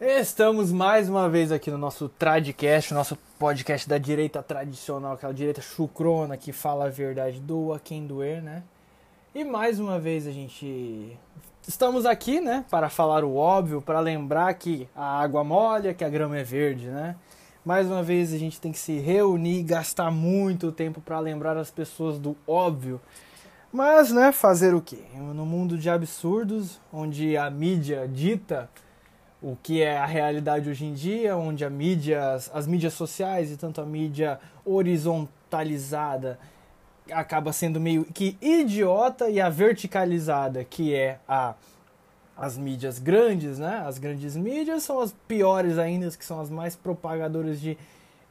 Estamos mais uma vez aqui no nosso Tradcast, nosso podcast da direita tradicional, aquela direita chucrona que fala a verdade, doa quem doer, né? E mais uma vez a gente estamos aqui, né, para falar o óbvio, para lembrar que a água molha, que a grama é verde, né? Mais uma vez a gente tem que se reunir, gastar muito tempo para lembrar as pessoas do óbvio. Mas, né, fazer o quê? No mundo de absurdos, onde a mídia dita o que é a realidade hoje em dia, onde a mídia, as mídias sociais e tanto a mídia horizontalizada acaba sendo meio que idiota e a verticalizada, que é a as mídias grandes, né? As grandes mídias são as piores ainda, que são as mais propagadoras de,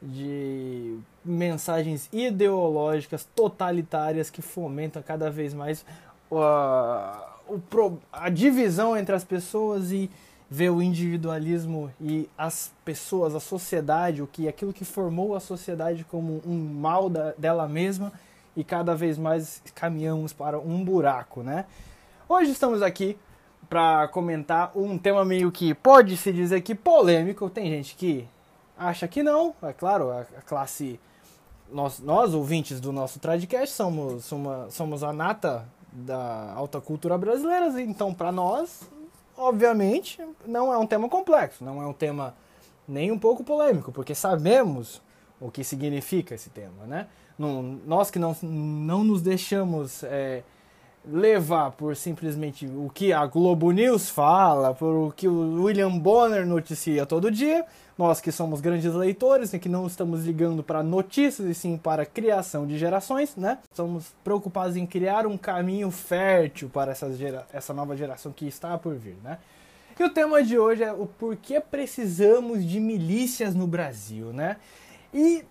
de mensagens ideológicas totalitárias que fomentam cada vez mais uh, a divisão entre as pessoas e ver o individualismo e as pessoas, a sociedade, o que aquilo que formou a sociedade como um mal da, dela mesma e cada vez mais caminhamos para um buraco, né? Hoje estamos aqui para comentar um tema meio que pode se dizer que polêmico. Tem gente que acha que não, é claro, a, classe nós, nós ouvintes do nosso Tradcast somos somos, somos a nata da alta cultura brasileira, então para nós obviamente, não é um tema complexo, não é um tema nem um pouco polêmico, porque sabemos o que significa esse tema, né? Não, nós que não, não nos deixamos é, levar por simplesmente o que a Globo News fala, por o que o William Bonner noticia todo dia, nós que somos grandes leitores, né, que não estamos ligando para notícias e sim para criação de gerações, né? Somos preocupados em criar um caminho fértil para essa, gera, essa nova geração que está por vir, né? E o tema de hoje é o porquê precisamos de milícias no Brasil, né? E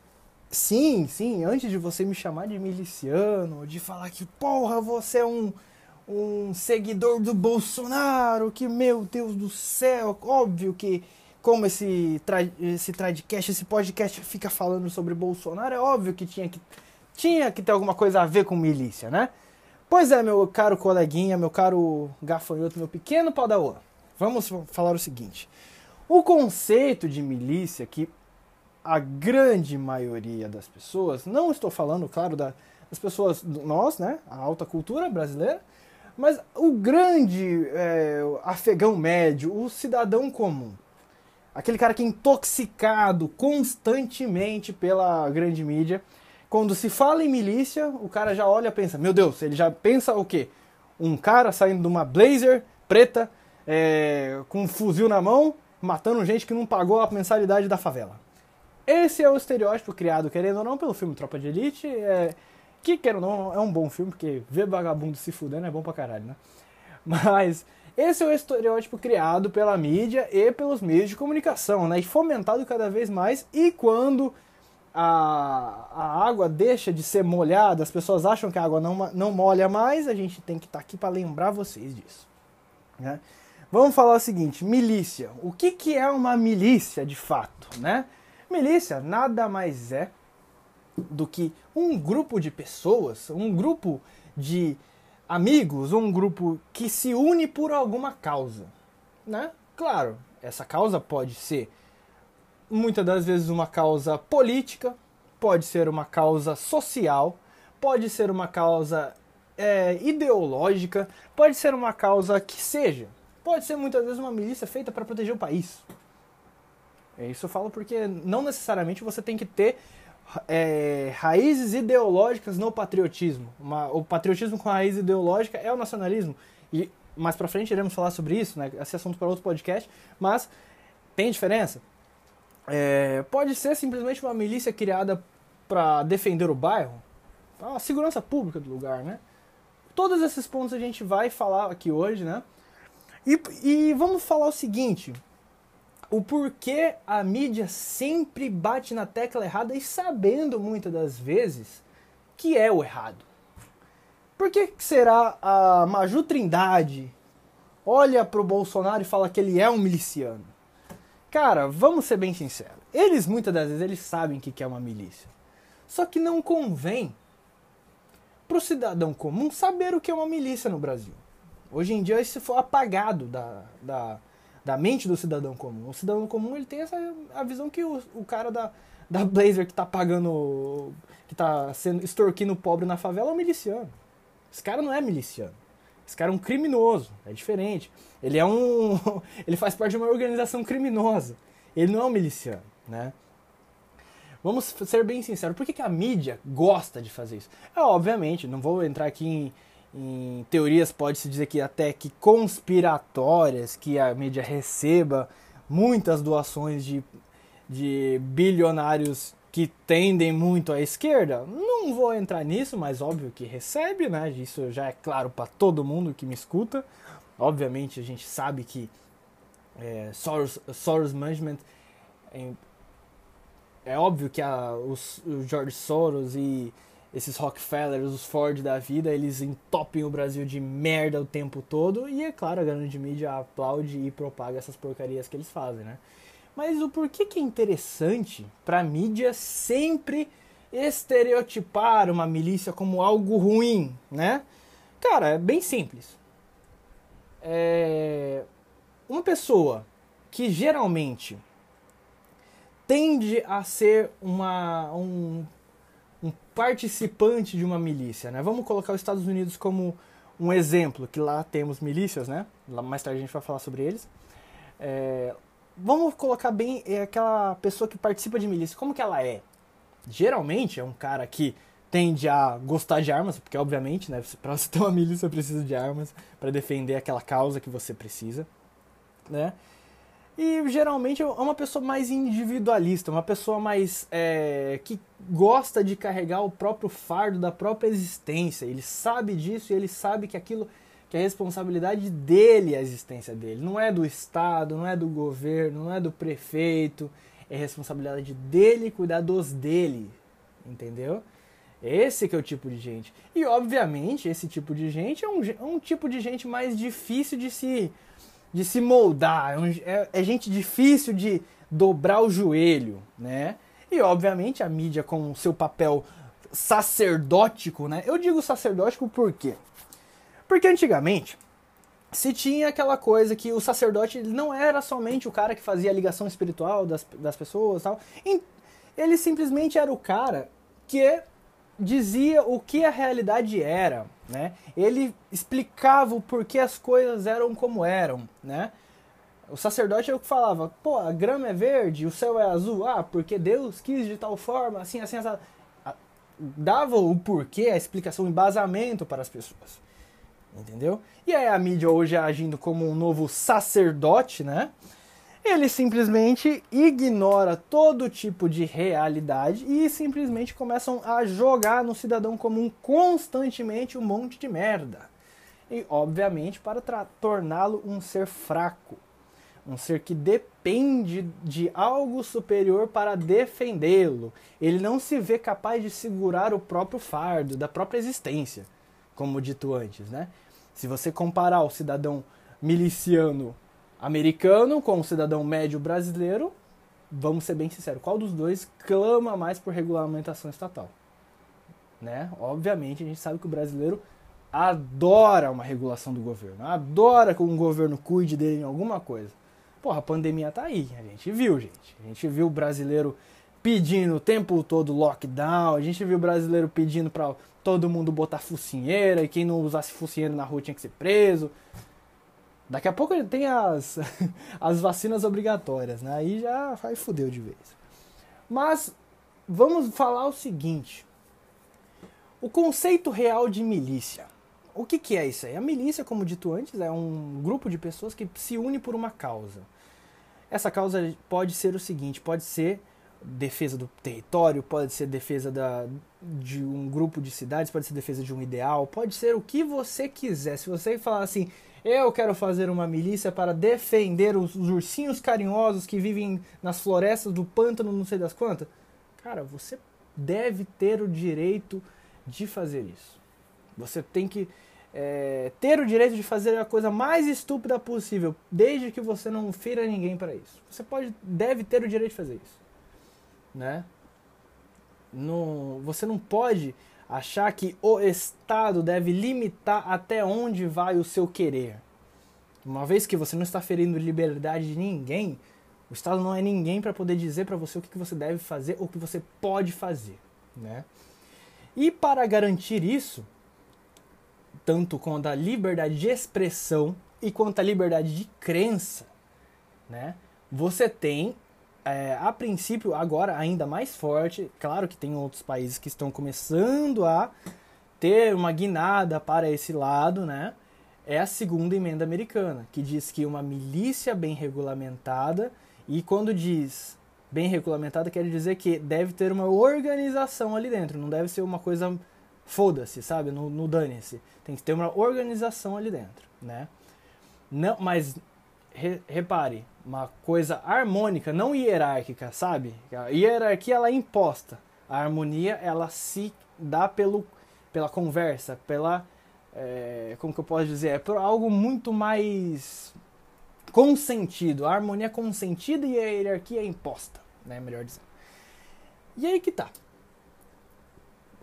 sim, sim, antes de você me chamar de miliciano, de falar que porra, você é um um seguidor do Bolsonaro, que meu Deus do céu, óbvio que como esse, esse tradcast, esse podcast fica falando sobre Bolsonaro, é óbvio que tinha que, tinha que ter alguma coisa a ver com milícia, né? Pois é, meu caro coleguinha, meu caro gafanhoto, meu pequeno padawan. Vamos falar o seguinte. O conceito de milícia que a grande maioria das pessoas, não estou falando, claro, da, das pessoas, nós, né, a alta cultura brasileira, mas o grande é, afegão médio, o cidadão comum, Aquele cara que é intoxicado constantemente pela grande mídia. Quando se fala em milícia, o cara já olha e pensa: Meu Deus, ele já pensa o quê? Um cara saindo de uma blazer preta, é, com um fuzil na mão, matando gente que não pagou a mensalidade da favela. Esse é o estereótipo criado, querendo ou não, pelo filme Tropa de Elite. É, que, querendo ou não, é um bom filme, porque ver vagabundo se fudendo é bom pra caralho, né? Mas esse é o estereótipo criado pela mídia e pelos meios de comunicação, né? E fomentado cada vez mais. E quando a, a água deixa de ser molhada, as pessoas acham que a água não, não molha mais, a gente tem que estar tá aqui para lembrar vocês disso. Né? Vamos falar o seguinte: milícia. O que, que é uma milícia de fato? Né? Milícia nada mais é do que um grupo de pessoas, um grupo de amigos um grupo que se une por alguma causa, né? Claro, essa causa pode ser muitas das vezes uma causa política, pode ser uma causa social, pode ser uma causa é, ideológica, pode ser uma causa que seja, pode ser muitas vezes uma milícia feita para proteger o país. Isso eu falo porque não necessariamente você tem que ter é, raízes ideológicas no patriotismo. Uma, o patriotismo com raiz ideológica é o nacionalismo. E mais pra frente iremos falar sobre isso, né? Esse assunto para outro podcast. Mas tem diferença? É, pode ser simplesmente uma milícia criada para defender o bairro, a segurança pública do lugar, né? Todos esses pontos a gente vai falar aqui hoje, né? E, e vamos falar o seguinte: o porquê a mídia sempre bate na tecla errada e sabendo muitas das vezes que é o errado. Por que será a Maju Trindade olha pro Bolsonaro e fala que ele é um miliciano? Cara, vamos ser bem sinceros. Eles muitas das vezes eles sabem que é uma milícia. Só que não convém pro cidadão comum saber o que é uma milícia no Brasil. Hoje em dia isso foi apagado da, da, da mente do cidadão comum. O cidadão comum ele tem essa a visão que o, o cara da, da Blazer que tá pagando, que tá sendo extorquindo pobre na favela é um miliciano. Esse cara não é miliciano. Esse cara é um criminoso, é diferente. Ele é um. ele faz parte de uma organização criminosa. Ele não é um miliciano, né? Vamos ser bem sinceros, por que, que a mídia gosta de fazer isso? É, obviamente, não vou entrar aqui em, em teorias, pode-se dizer que até que conspiratórias, que a mídia receba muitas doações de, de bilionários que tendem muito à esquerda. Não vou entrar nisso, mas óbvio que recebe, né? Isso já é claro para todo mundo que me escuta. Obviamente a gente sabe que é, Soros, Soros Management é, é óbvio que a, os, o George Soros e esses Rockefellers, os Ford da vida, eles entopem o Brasil de merda o tempo todo e é claro, a grande mídia aplaude e propaga essas porcarias que eles fazem, né? Mas o porquê que é interessante para a mídia sempre estereotipar uma milícia como algo ruim, né? Cara, é bem simples. É... Uma pessoa que geralmente tende a ser uma, um, um participante de uma milícia, né? Vamos colocar os Estados Unidos como um exemplo, que lá temos milícias, né? Mais tarde a gente vai falar sobre eles. É, vamos colocar bem é aquela pessoa que participa de milícia, como que ela é? Geralmente é um cara que tende a gostar de armas, porque obviamente, né, para você ter uma milícia precisa de armas para defender aquela causa que você precisa, né? E geralmente é uma pessoa mais individualista, uma pessoa mais é, que gosta de carregar o próprio fardo da própria existência. Ele sabe disso e ele sabe que aquilo que é responsabilidade dele a existência dele. Não é do Estado, não é do governo, não é do prefeito. É responsabilidade dele cuidar dos dele. Entendeu? Esse que é o tipo de gente. E obviamente esse tipo de gente é um, é um tipo de gente mais difícil de se de se moldar, é, é, é gente difícil de dobrar o joelho, né? E obviamente a mídia com o seu papel sacerdótico, né? Eu digo sacerdótico por quê? Porque antigamente se tinha aquela coisa que o sacerdote não era somente o cara que fazia a ligação espiritual das, das pessoas tal. Ele simplesmente era o cara que dizia o que a realidade era, né? Ele explicava o porquê as coisas eram como eram, né? O sacerdote é o que falava, pô, a grama é verde, o céu é azul, ah, porque Deus quis de tal forma, assim, assim, assim. Dava o porquê, a explicação, o embasamento para as pessoas. Entendeu? E aí a mídia hoje agindo como um novo sacerdote, né? Ele simplesmente ignora todo tipo de realidade e simplesmente começam a jogar no cidadão comum constantemente um monte de merda. E, obviamente, para torná-lo um ser fraco, um ser que depende de algo superior para defendê-lo. Ele não se vê capaz de segurar o próprio fardo da própria existência, como dito antes, né? Se você comparar o cidadão miliciano americano com o cidadão médio brasileiro, vamos ser bem sinceros, qual dos dois clama mais por regulamentação estatal? Né? Obviamente, a gente sabe que o brasileiro adora uma regulação do governo, adora que um governo cuide dele em alguma coisa. Porra, a pandemia tá aí, a gente viu, gente. A gente viu o brasileiro pedindo o tempo todo lockdown, a gente viu o brasileiro pedindo para todo mundo botar focinheira e quem não usasse focinheira na rua tinha que ser preso. Daqui a pouco tem as, as vacinas obrigatórias, né? Aí já vai fudeu de vez. Mas vamos falar o seguinte: o conceito real de milícia. O que, que é isso aí? A milícia, como dito antes, é um grupo de pessoas que se une por uma causa. Essa causa pode ser o seguinte: pode ser defesa do território, pode ser defesa da, de um grupo de cidades, pode ser defesa de um ideal, pode ser o que você quiser. Se você falar assim, eu quero fazer uma milícia para defender os, os ursinhos carinhosos que vivem nas florestas do pântano, não sei das quantas. Cara, você deve ter o direito de fazer isso. Você tem que é, ter o direito de fazer a coisa mais estúpida possível, desde que você não fira ninguém para isso. Você pode, deve ter o direito de fazer isso, né? Você não pode achar que o Estado deve limitar até onde vai o seu querer. Uma vez que você não está ferindo liberdade de ninguém, o Estado não é ninguém para poder dizer para você o que você deve fazer ou o que você pode fazer, né? E para garantir isso, tanto quanto a liberdade de expressão e quanto a liberdade de crença, né? Você tem, é, a princípio, agora ainda mais forte, claro que tem outros países que estão começando a ter uma guinada para esse lado, né? É a segunda emenda americana, que diz que uma milícia bem regulamentada, e quando diz bem regulamentada, quer dizer que deve ter uma organização ali dentro, não deve ser uma coisa foda-se, sabe? No, no dane-se. Tem que ter uma organização ali dentro, né? Não, mas re, repare, uma coisa harmônica, não hierárquica, sabe? A hierarquia ela é imposta. A harmonia ela se dá pelo, pela conversa, pela é, como que eu posso dizer, é por algo muito mais consentido. A harmonia é consentida e a hierarquia é imposta, né? Melhor dizendo. E aí que tá.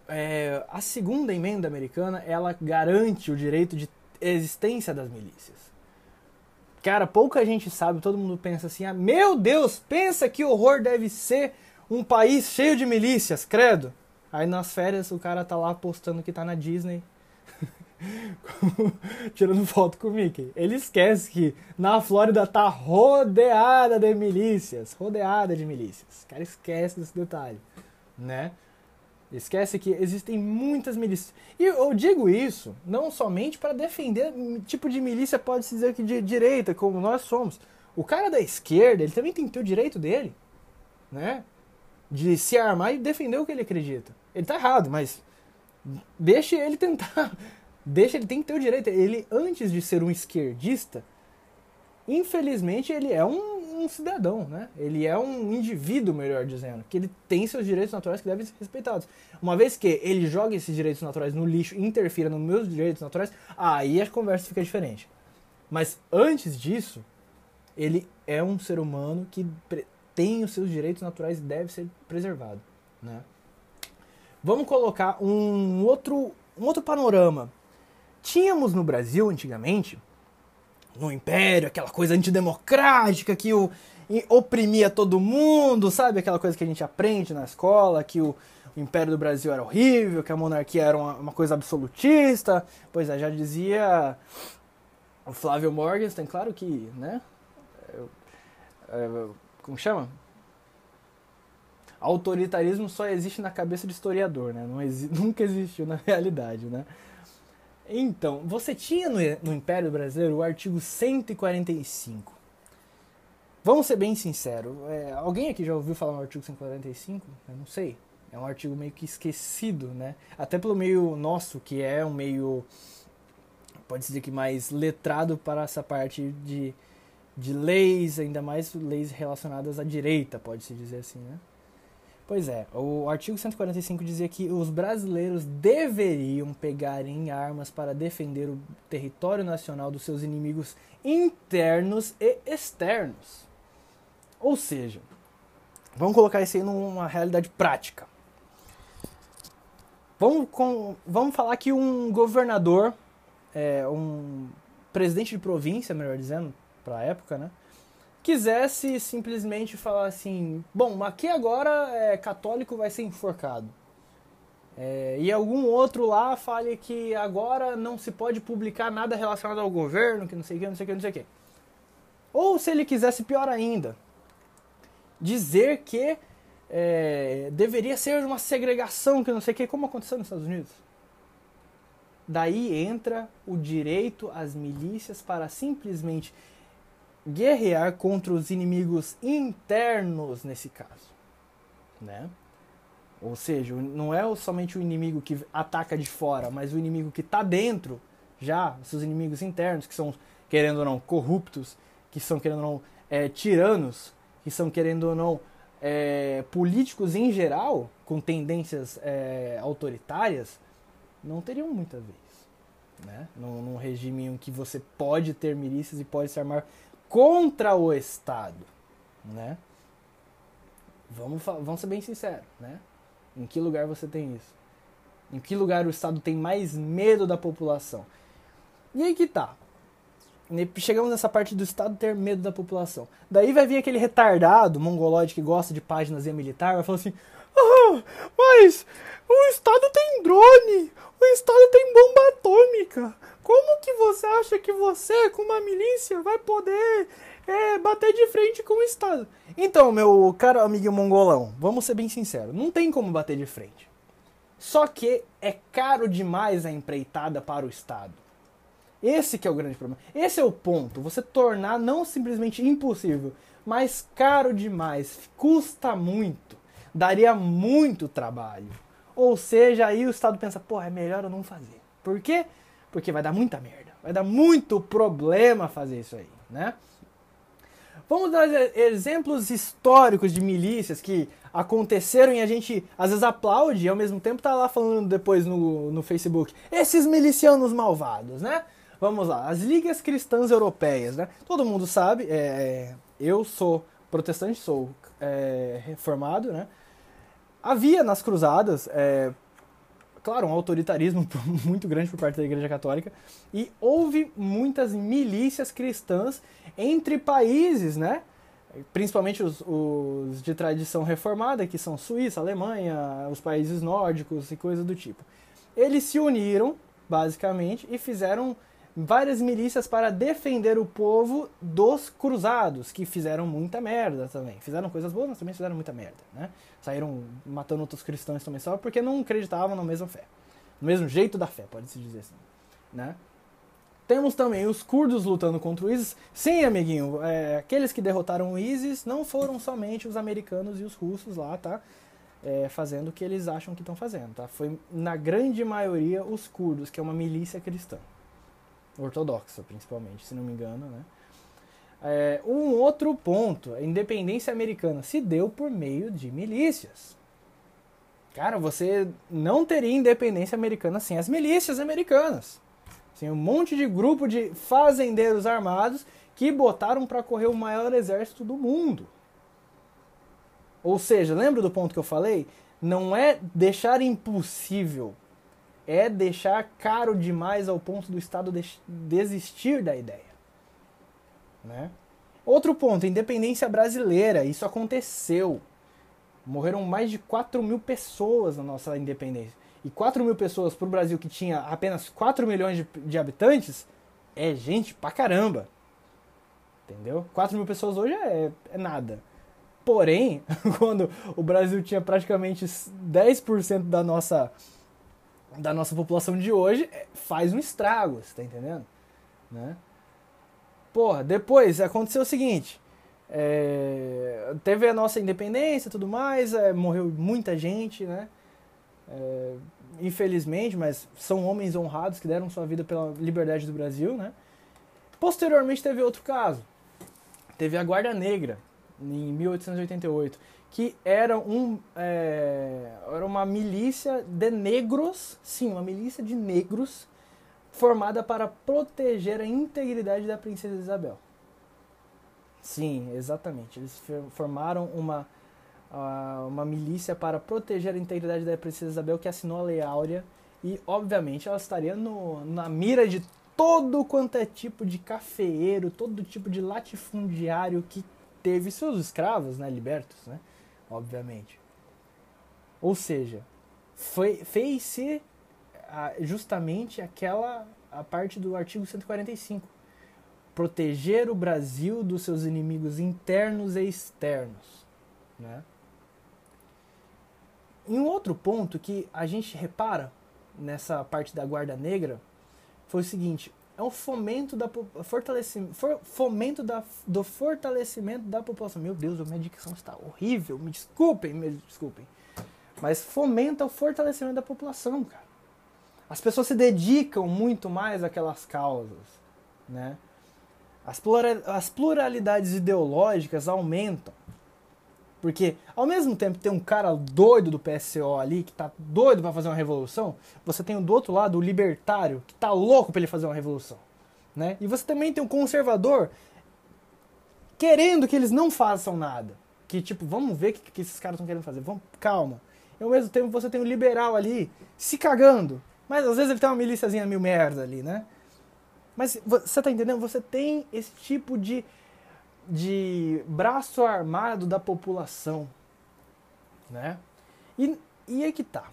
É, a segunda emenda americana ela garante o direito de existência das milícias. Cara, pouca gente sabe, todo mundo pensa assim: ah, meu Deus, pensa que horror deve ser um país cheio de milícias, credo. Aí nas férias o cara tá lá postando que tá na Disney, tirando foto com o Mickey. Ele esquece que na Flórida tá rodeada de milícias, rodeada de milícias. O cara esquece desse detalhe, né? Esquece que existem muitas milícias. E eu digo isso não somente para defender tipo de milícia, pode-se dizer que de direita, como nós somos. O cara da esquerda, ele também tem que ter o direito dele, né? De se armar e defender o que ele acredita. Ele tá errado, mas deixe ele tentar. Deixa ele tem que ter o direito. Ele, antes de ser um esquerdista, infelizmente ele é um um cidadão, né? Ele é um indivíduo, melhor dizendo, que ele tem seus direitos naturais que devem ser respeitados. Uma vez que ele joga esses direitos naturais no lixo interfira nos meus direitos naturais, aí a conversa fica diferente. Mas antes disso, ele é um ser humano que tem os seus direitos naturais e deve ser preservado, né? Vamos colocar um outro, um outro panorama. Tínhamos no Brasil, antigamente, no Império, aquela coisa antidemocrática que o, oprimia todo mundo, sabe? Aquela coisa que a gente aprende na escola, que o, o Império do Brasil era horrível, que a monarquia era uma, uma coisa absolutista. Pois é, já dizia o Flávio Morgenstern, claro que, né? É, como chama? Autoritarismo só existe na cabeça do historiador, né? Exi nunca existiu na realidade, né? Então, você tinha no, no Império Brasileiro o artigo 145. Vamos ser bem sinceros. É, alguém aqui já ouviu falar no artigo 145? Eu não sei. É um artigo meio que esquecido, né? Até pelo meio nosso, que é um meio, pode-se dizer que mais letrado para essa parte de, de leis, ainda mais leis relacionadas à direita, pode-se dizer assim, né? Pois é, o artigo 145 dizia que os brasileiros deveriam pegar em armas para defender o território nacional dos seus inimigos internos e externos. Ou seja, vamos colocar isso aí numa realidade prática. Vamos, com, vamos falar que um governador, é, um presidente de província, melhor dizendo, para a época, né? Quisesse simplesmente falar assim: bom, aqui agora é, católico vai ser enforcado. É, e algum outro lá fale que agora não se pode publicar nada relacionado ao governo, que não sei o que, não sei o que, não sei o que. Ou se ele quisesse pior ainda, dizer que é, deveria ser uma segregação, que não sei o que, como aconteceu nos Estados Unidos. Daí entra o direito às milícias para simplesmente guerrear contra os inimigos internos nesse caso, né? Ou seja, não é somente o inimigo que ataca de fora, mas o inimigo que está dentro, já, seus inimigos internos, que são, querendo ou não, corruptos, que são, querendo ou não, é, tiranos, que são, querendo ou não, é, políticos em geral, com tendências é, autoritárias, não teriam muita vez. Né? Num, num regime em que você pode ter milícias e pode se armar contra o Estado, né? Vamos, vamos ser bem sinceros, né? Em que lugar você tem isso? Em que lugar o Estado tem mais medo da população? E aí que tá. chegamos nessa parte do Estado ter medo da população. Daí vai vir aquele retardado mongolóide que gosta de páginas e militar, vai falar assim: ah, mas o Estado tem drone, o Estado tem bomba atômica. Como que você acha que você, com uma milícia, vai poder é, bater de frente com o Estado? Então, meu caro amigo mongolão, vamos ser bem sinceros, não tem como bater de frente. Só que é caro demais a empreitada para o Estado. Esse que é o grande problema. Esse é o ponto. Você tornar não simplesmente impossível, mas caro demais, custa muito, daria muito trabalho. Ou seja, aí o Estado pensa, pô, é melhor eu não fazer. Por quê? Porque vai dar muita merda, vai dar muito problema fazer isso aí, né? Vamos dar exemplos históricos de milícias que aconteceram e a gente às vezes aplaude e ao mesmo tempo tá lá falando depois no, no Facebook. Esses milicianos malvados, né? Vamos lá, as ligas cristãs europeias, né? Todo mundo sabe, é, eu sou protestante, sou é, reformado, né? Havia nas cruzadas, é, claro, um autoritarismo muito grande por parte da Igreja Católica e houve muitas milícias cristãs entre países, né? Principalmente os, os de tradição reformada, que são Suíça, Alemanha, os países nórdicos e coisas do tipo. Eles se uniram, basicamente, e fizeram várias milícias para defender o povo dos cruzados, que fizeram muita merda também. Fizeram coisas boas, mas também fizeram muita merda, né? Saíram matando outros cristãos também só porque não acreditavam na mesma fé. No mesmo jeito da fé, pode-se dizer assim, né? Temos também os curdos lutando contra o ISIS. Sim, amiguinho, é, aqueles que derrotaram o ISIS não foram somente os americanos e os russos lá, tá? É, fazendo o que eles acham que estão fazendo, tá? Foi, na grande maioria, os curdos, que é uma milícia cristã ortodoxa, principalmente, se não me engano, né? É, um outro ponto, a independência americana se deu por meio de milícias. Cara, você não teria independência americana sem as milícias americanas. Sem um monte de grupo de fazendeiros armados que botaram para correr o maior exército do mundo. Ou seja, lembra do ponto que eu falei? Não é deixar impossível é deixar caro demais ao ponto do Estado desistir da ideia. Né? Outro ponto, independência brasileira. Isso aconteceu. Morreram mais de 4 mil pessoas na nossa independência. E 4 mil pessoas para o Brasil que tinha apenas 4 milhões de, de, habitantes é gente pra caramba. Entendeu? 4 mil pessoas hoje é, é nada. Porém, quando o Brasil tinha praticamente 10% da nossa da nossa população de hoje é, faz um estrago, você tá entendendo? Né? Porra, depois aconteceu o seguinte. É, teve a nossa independência e tudo mais, é, morreu muita gente, né? É, infelizmente, mas são homens honrados que deram sua vida pela liberdade do Brasil, né? Posteriormente teve outro caso. Teve a Guarda Negra, em 1888 que era, um, é, era uma milícia de negros, sim, uma milícia de negros formada para proteger a integridade da princesa Isabel. Sim, exatamente. Eles formaram uma, uma milícia para proteger a integridade da princesa Isabel que assinou a Lei Áurea e, obviamente, ela estaria no, na mira de todo quanto é tipo de cafeeiro, todo tipo de latifundiário que teve seus escravos né, libertos, né? Obviamente. Ou seja, fez-se justamente aquela a parte do artigo 145. Proteger o Brasil dos seus inimigos internos e externos. Né? Em um outro ponto que a gente repara nessa parte da Guarda Negra foi o seguinte: é um fomento da fortalecimento, for, fomento da, do fortalecimento da população. Meu Deus, a minha dicção está horrível. Me desculpem, me desculpem. Mas fomenta o fortalecimento da população, cara. As pessoas se dedicam muito mais àquelas causas, né? As, as pluralidades ideológicas aumentam. Porque ao mesmo tempo tem um cara doido do PSO ali, que tá doido para fazer uma revolução, você tem do outro lado o libertário, que tá louco para ele fazer uma revolução. Né? E você também tem um conservador querendo que eles não façam nada. Que tipo, vamos ver o que, que esses caras estão querendo fazer. Vamos, calma. E ao mesmo tempo você tem um liberal ali se cagando. Mas às vezes ele tem uma milíciazinha mil merda ali, né? Mas você tá entendendo? Você tem esse tipo de, de braço armado da população, né? E, e aí que tá.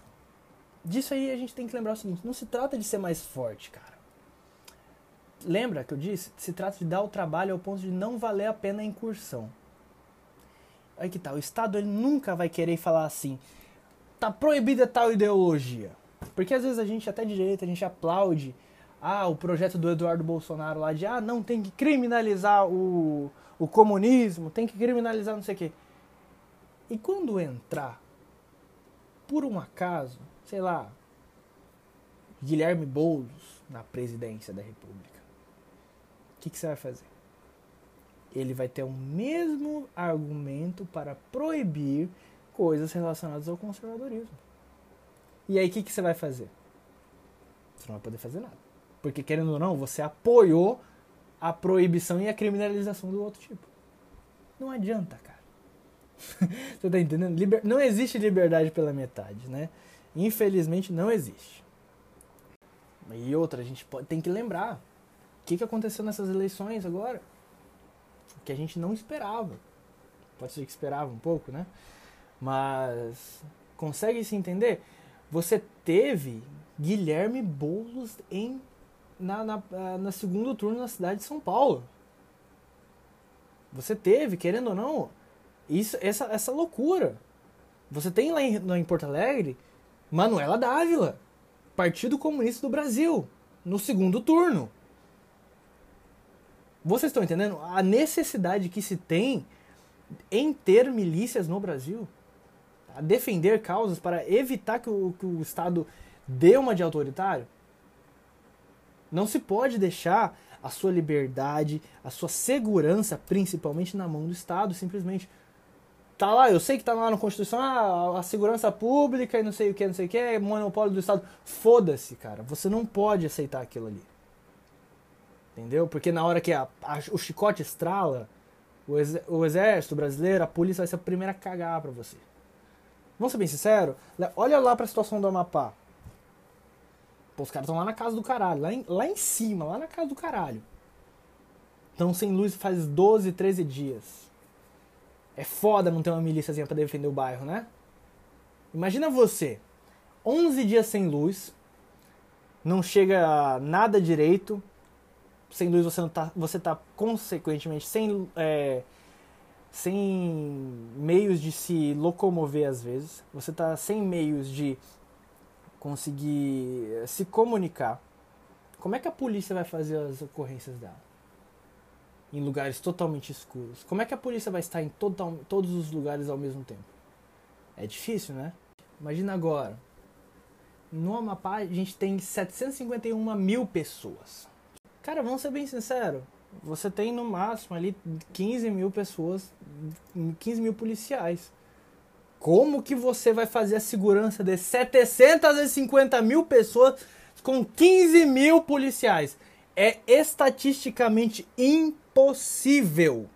Disso aí a gente tem que lembrar o seguinte, não se trata de ser mais forte, cara. Lembra que eu disse? Se trata de dar o trabalho ao ponto de não valer a pena a incursão. Aí que tá, o Estado ele nunca vai querer falar assim, tá proibida tal ideologia. Porque às vezes a gente, até de direita, a gente aplaude ah, o projeto do Eduardo Bolsonaro lá de ah, não, tem que criminalizar o, o comunismo, tem que criminalizar não sei o quê. E quando entrar, por um acaso, sei lá, Guilherme Boulos na presidência da República, o que, que você vai fazer? Ele vai ter o mesmo argumento para proibir coisas relacionadas ao conservadorismo. E aí o que, que você vai fazer? Você não vai poder fazer nada. Porque, querendo ou não, você apoiou a proibição e a criminalização do outro tipo. Não adianta, cara. você tá entendendo? Liber... Não existe liberdade pela metade, né? Infelizmente não existe. E outra, a gente pode, tem que lembrar. O que, que aconteceu nessas eleições agora? Que a gente não esperava. Pode ser que esperava um pouco, né? Mas consegue se entender? Você teve Guilherme Boulos em na, na, ah, na segundo turno na cidade de São Paulo. Você teve, querendo ou não, isso, essa, essa loucura. Você tem lá em, em Porto Alegre Manuela Dávila, Partido Comunista do Brasil, no segundo turno. Vocês estão entendendo a necessidade que se tem em ter milícias no Brasil? A defender causas para evitar que o, que o Estado dê uma de autoritário? Não se pode deixar a sua liberdade, a sua segurança, principalmente na mão do Estado, simplesmente. Tá lá, eu sei que tá lá na Constituição, ah, a segurança pública e não sei o que, não sei o que, é monopólio do Estado. Foda-se, cara. Você não pode aceitar aquilo ali. Entendeu? Porque na hora que a, a, o chicote estrala, o, ex, o exército brasileiro, a polícia vai ser a primeira a cagar pra você. Vamos ser bem sinceros? Olha lá pra situação do Amapá. Pô, os caras estão lá na casa do caralho, lá em, lá em cima, lá na casa do caralho. Estão sem luz faz 12, 13 dias. É foda não ter uma milíciazinha pra defender o bairro, né? Imagina você, 11 dias sem luz, não chega nada direito, sem luz você, não tá, você tá consequentemente sem, é, sem meios de se locomover às vezes, você tá sem meios de conseguir eh, se comunicar, como é que a polícia vai fazer as ocorrências dela? Em lugares totalmente escuros. Como é que a polícia vai estar em total, todos os lugares ao mesmo tempo? É difícil, né? Imagina agora. No Amapá a gente tem 751 mil pessoas. Cara, vamos ser bem sinceros. Você tem no máximo ali 15 mil pessoas, 15 mil policiais. Como que você vai fazer a segurança de 750 mil pessoas com 15 mil policiais? É estatisticamente impossível.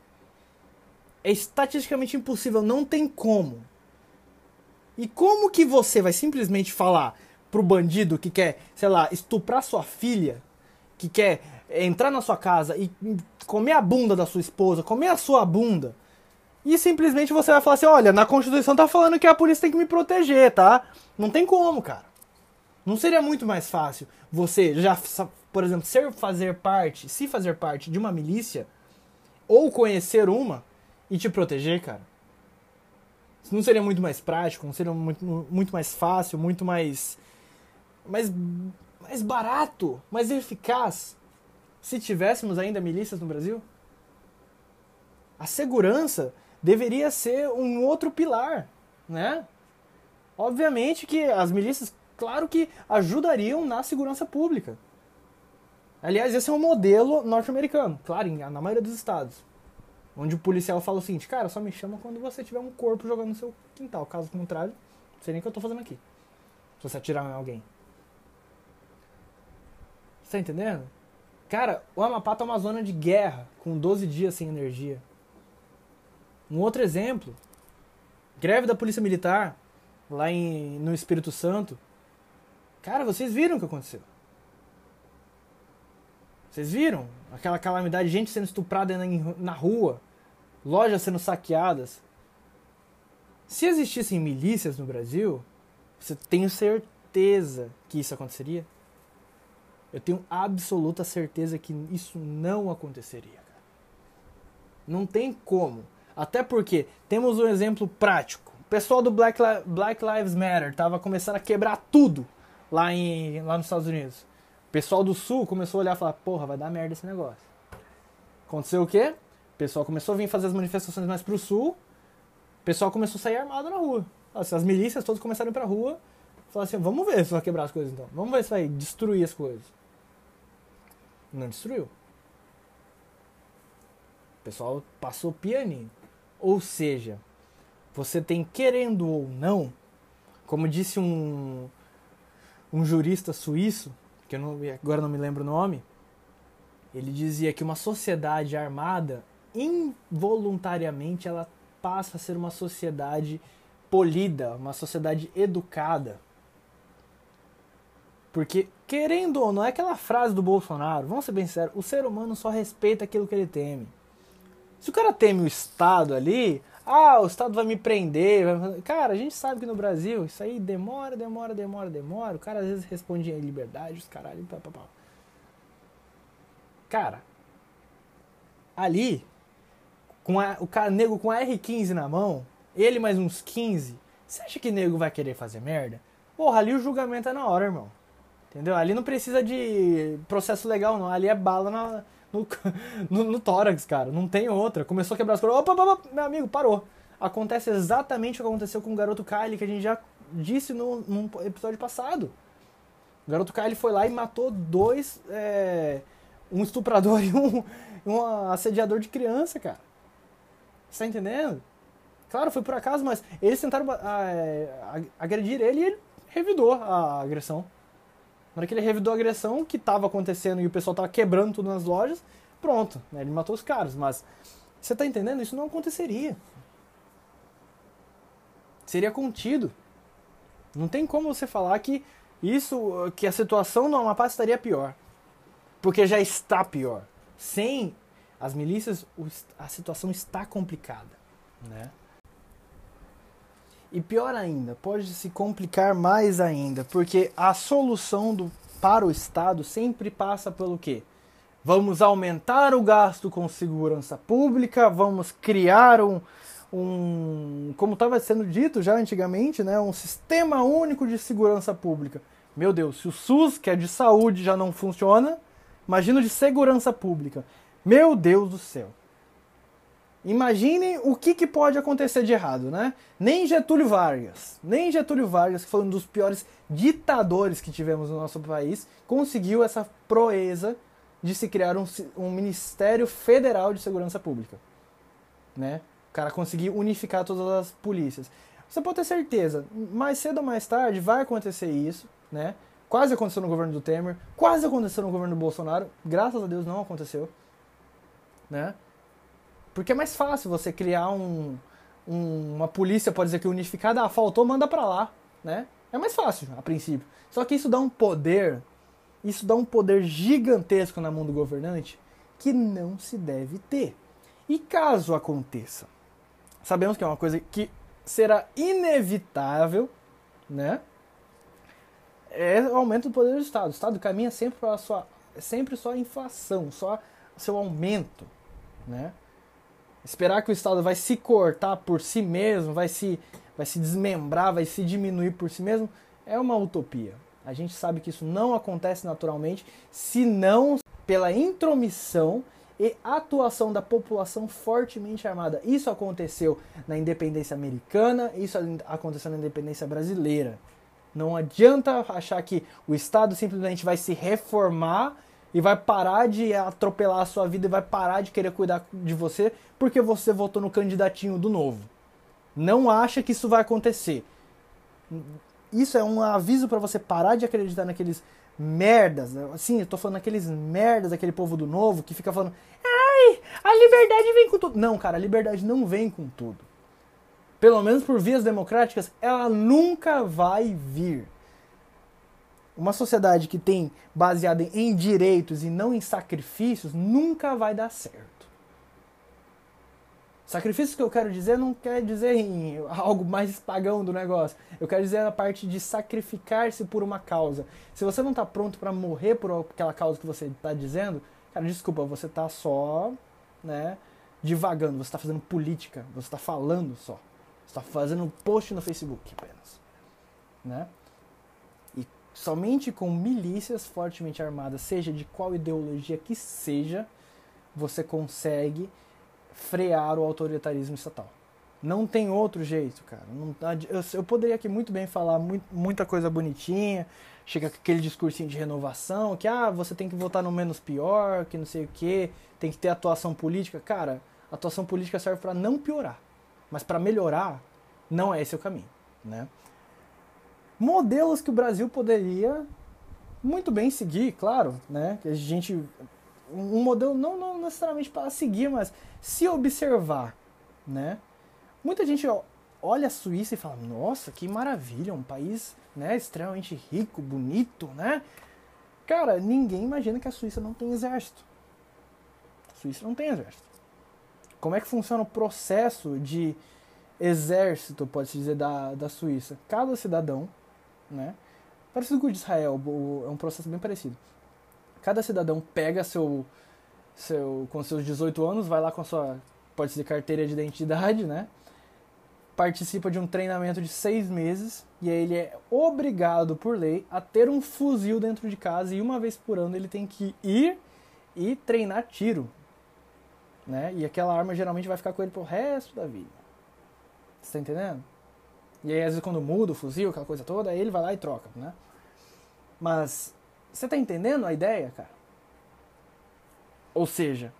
É estatisticamente impossível, não tem como. E como que você vai simplesmente falar pro bandido que quer, sei lá, estuprar sua filha, que quer entrar na sua casa e comer a bunda da sua esposa, comer a sua bunda, e simplesmente você vai falar assim: olha, na Constituição tá falando que a polícia tem que me proteger, tá? Não tem como, cara. Não seria muito mais fácil você já, por exemplo, ser fazer parte, se fazer parte de uma milícia ou conhecer uma e te proteger, cara? Não seria muito mais prático, não seria muito, muito mais fácil, muito mais, mais, mais barato, mais eficaz se tivéssemos ainda milícias no Brasil? A segurança deveria ser um outro pilar, né? Obviamente que as milícias, claro que ajudariam na segurança pública. Aliás, esse é um modelo norte-americano, claro, na maioria dos estados. Onde o policial fala o seguinte, cara, só me chama quando você tiver um corpo jogando no seu quintal. Caso contrário, não sei nem o que eu tô fazendo aqui. Se você atirar em alguém. Você tá entendendo? Cara, o Amapá tá uma zona de guerra, com 12 dias sem energia. Um outro exemplo, greve da Polícia Militar, lá em, no Espírito Santo. Cara, vocês viram o que aconteceu. Vocês viram? Aquela calamidade, gente sendo estuprada na, na rua, lojas sendo saqueadas. Se existissem milícias no Brasil, você tem certeza que isso aconteceria? Eu tenho absoluta certeza que isso não aconteceria. Cara. Não tem como. Até porque temos um exemplo prático. O pessoal do Black, Li Black Lives Matter estava começando a quebrar tudo lá, em, lá nos Estados Unidos. O pessoal do Sul começou a olhar e falar: porra, vai dar merda esse negócio. Aconteceu o quê? O pessoal começou a vir fazer as manifestações mais pro Sul. O pessoal começou a sair armado na rua. As milícias todas começaram a ir pra rua. Falaram assim: vamos ver se vai quebrar as coisas então. Vamos ver se vai destruir as coisas. Não destruiu. O pessoal passou pianinho. Ou seja, você tem querendo ou não, como disse um, um jurista suíço, que eu não, agora não me lembro o nome, ele dizia que uma sociedade armada, involuntariamente, ela passa a ser uma sociedade polida, uma sociedade educada. Porque, querendo ou não, é aquela frase do Bolsonaro, vamos ser bem sérios, o ser humano só respeita aquilo que ele teme. Se o cara teme o Estado ali, ah, o Estado vai me prender. Vai... Cara, a gente sabe que no Brasil isso aí demora, demora, demora, demora. O cara às vezes responde em liberdade, os caralho, pá, pá, pá. Cara, ali, com a, o cara, nego com a R15 na mão, ele mais uns 15, você acha que nego vai querer fazer merda? Porra, ali o julgamento é na hora, irmão. Entendeu? Ali não precisa de processo legal, não. Ali é bala na, no, no, no tórax, cara. Não tem outra. Começou a quebrar as coisas. Opa, opa, opa, meu amigo, parou. Acontece exatamente o que aconteceu com o garoto Kylie, que a gente já disse no, episódio passado. O garoto Kylie foi lá e matou dois. É, um estuprador e um, um assediador de criança, cara. Você tá entendendo? Claro, foi por acaso, mas eles tentaram é, agredir ele e ele revidou a agressão. Na hora que ele revidou a agressão que estava acontecendo e o pessoal estava quebrando tudo nas lojas, pronto, né? ele matou os caras. Mas você está entendendo? Isso não aconteceria. Seria contido. Não tem como você falar que isso, que a situação no Amapá estaria pior. Porque já está pior. Sem as milícias, a situação está complicada, né? E pior ainda, pode se complicar mais ainda, porque a solução do, para o Estado sempre passa pelo quê? Vamos aumentar o gasto com segurança pública, vamos criar um, um como estava sendo dito já antigamente, né, um sistema único de segurança pública. Meu Deus, se o SUS, que é de saúde, já não funciona, imagina de segurança pública. Meu Deus do céu. Imaginem o que, que pode acontecer de errado, né? Nem Getúlio Vargas, nem Getúlio Vargas, que foi um dos piores ditadores que tivemos no nosso país, conseguiu essa proeza de se criar um, um Ministério Federal de Segurança Pública. Né? O cara conseguir unificar todas as polícias. Você pode ter certeza, mais cedo ou mais tarde vai acontecer isso, né? Quase aconteceu no governo do Temer, quase aconteceu no governo do Bolsonaro, graças a Deus não aconteceu, né? Porque é mais fácil você criar um, um, uma polícia, pode dizer que unificada, ah, faltou, manda para lá, né? É mais fácil, a princípio. Só que isso dá um poder, isso dá um poder gigantesco na mão do governante que não se deve ter. E caso aconteça, sabemos que é uma coisa que será inevitável, né? É o aumento do poder do Estado. O Estado caminha sempre para sua, sempre só inflação, só seu aumento, né? Esperar que o Estado vai se cortar por si mesmo, vai se, vai se desmembrar, vai se diminuir por si mesmo, é uma utopia. A gente sabe que isso não acontece naturalmente, senão pela intromissão e atuação da população fortemente armada. Isso aconteceu na independência americana, isso aconteceu na independência brasileira. Não adianta achar que o Estado simplesmente vai se reformar e vai parar de atropelar a sua vida e vai parar de querer cuidar de você porque você votou no candidatinho do novo. Não acha que isso vai acontecer. Isso é um aviso para você parar de acreditar naqueles merdas. Assim, eu tô falando aqueles merdas daquele povo do novo que fica falando: "Ai, a liberdade vem com tudo". Não, cara, a liberdade não vem com tudo. Pelo menos por vias democráticas, ela nunca vai vir. Uma sociedade que tem baseada em direitos e não em sacrifícios nunca vai dar certo. Sacrifício que eu quero dizer não quer dizer em algo mais pagão do negócio. Eu quero dizer a parte de sacrificar-se por uma causa. Se você não está pronto para morrer por aquela causa que você está dizendo, cara, desculpa, você está só, né, divagando. Você está fazendo política. Você está falando só. Você está fazendo um post no Facebook apenas, né? Somente com milícias fortemente armadas, seja de qual ideologia que seja, você consegue frear o autoritarismo estatal. Não tem outro jeito, cara. Não, eu, poderia aqui muito bem falar muita coisa bonitinha, chega aquele discursinho de renovação, que ah, você tem que votar no menos pior, que não sei o que, tem que ter atuação política. Cara, atuação política serve para não piorar, mas para melhorar, não é esse o caminho, né? Modelos que o Brasil poderia muito bem seguir, claro, né? Que a gente um modelo não, não necessariamente para seguir, mas se observar, né? Muita gente olha a Suíça e fala: "Nossa, que maravilha, um país, né, extremamente rico, bonito, né?" Cara, ninguém imagina que a Suíça não tem exército. A Suíça não tem exército. Como é que funciona o processo de exército, pode-se dizer, da, da Suíça? Cada cidadão, né? Parecido com o de Israel, é um processo bem parecido cada cidadão pega seu, seu com seus 18 anos, vai lá com a sua, pode ser carteira de identidade, né? Participa de um treinamento de seis meses e aí ele é obrigado por lei a ter um fuzil dentro de casa e uma vez por ano ele tem que ir e treinar tiro, né? E aquela arma geralmente vai ficar com ele pro resto da vida. Você tá entendendo? E aí às vezes quando muda o fuzil, aquela coisa toda, ele vai lá e troca, né? Mas você tá entendendo a ideia, cara? Ou seja,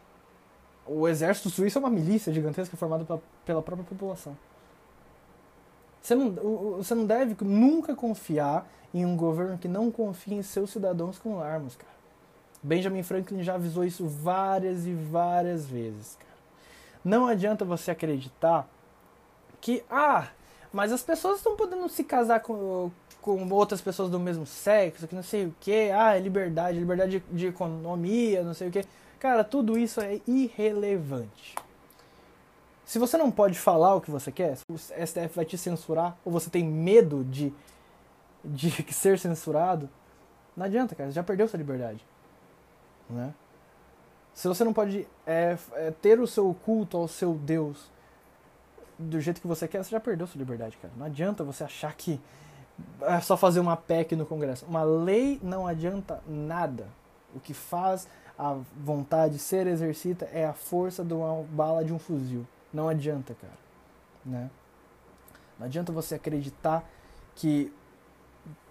o exército suíço é uma milícia gigantesca formada pela própria população. Você não, você não deve nunca confiar em um governo que não confia em seus cidadãos com armas, cara. Benjamin Franklin já avisou isso várias e várias vezes, cara. Não adianta você acreditar que, ah, mas as pessoas estão podendo se casar com, com outras pessoas do mesmo sexo, que não sei o que, ah, é liberdade, liberdade de, de economia, não sei o que. Cara, tudo isso é irrelevante. Se você não pode falar o que você quer, o STF vai te censurar, ou você tem medo de, de ser censurado, não adianta, cara, você já perdeu sua liberdade. Né? Se você não pode é, é, ter o seu culto ao seu Deus do jeito que você quer, você já perdeu sua liberdade, cara. Não adianta você achar que é só fazer uma PEC no Congresso. Uma lei não adianta nada. O que faz a vontade ser exercita é a força de uma bala de um fuzil. Não adianta, cara. Né? Não adianta você acreditar que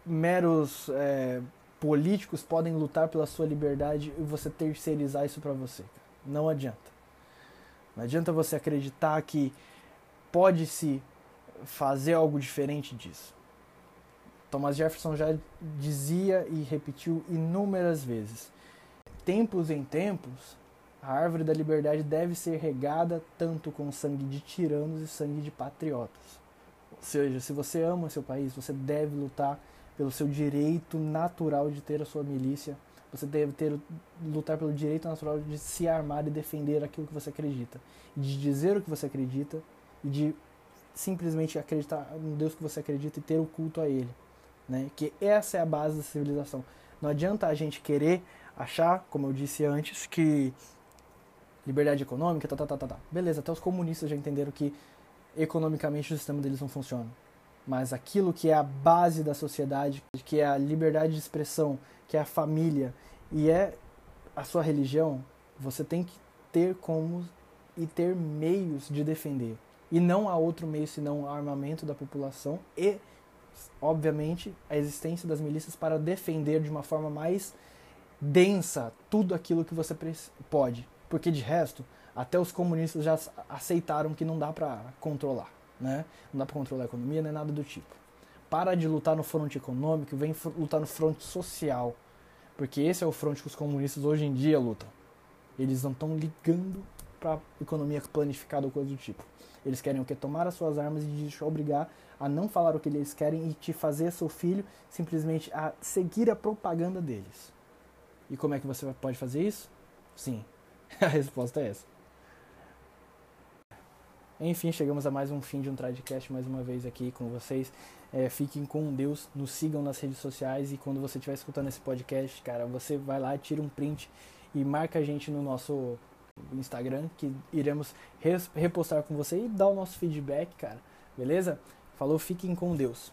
meros é, políticos podem lutar pela sua liberdade e você terceirizar isso para você. Cara. Não adianta. Não adianta você acreditar que pode-se fazer algo diferente disso. Thomas Jefferson já dizia e repetiu inúmeras vezes: tempos em tempos, a árvore da liberdade deve ser regada tanto com sangue de tiranos e sangue de patriotas. Ou seja, se você ama seu país, você deve lutar pelo seu direito natural de ter a sua milícia. Você deve ter lutar pelo direito natural de se armar e defender aquilo que você acredita, de dizer o que você acredita e de simplesmente acreditar no Deus que você acredita e ter o culto a Ele. Né? Que essa é a base da civilização. Não adianta a gente querer achar, como eu disse antes, que liberdade econômica, tá, tá, tá, tá, tá. Beleza, até os comunistas já entenderam que economicamente o sistema deles não funciona. Mas aquilo que é a base da sociedade, que é a liberdade de expressão, que é a família e é a sua religião, você tem que ter como e ter meios de defender. E não há outro meio senão o armamento da população e obviamente, a existência das milícias para defender de uma forma mais densa tudo aquilo que você pode. Porque de resto, até os comunistas já aceitaram que não dá para controlar, né? Não dá para controlar a economia nem nada do tipo. Para de lutar no fronte econômico, vem lutar no fronte social. Porque esse é o fronte que os comunistas hoje em dia lutam. Eles não estão ligando para economia planificada ou coisa do tipo. Eles querem o que? Tomar as suas armas e te obrigar a não falar o que eles querem e te fazer seu filho simplesmente a seguir a propaganda deles. E como é que você pode fazer isso? Sim, a resposta é essa. Enfim, chegamos a mais um fim de um Tradcast mais uma vez aqui com vocês. É, fiquem com Deus, nos sigam nas redes sociais e quando você estiver escutando esse podcast, cara, você vai lá, tira um print e marca a gente no nosso Instagram, que iremos repostar com você e dar o nosso feedback, cara. Beleza? Falou, fiquem com Deus.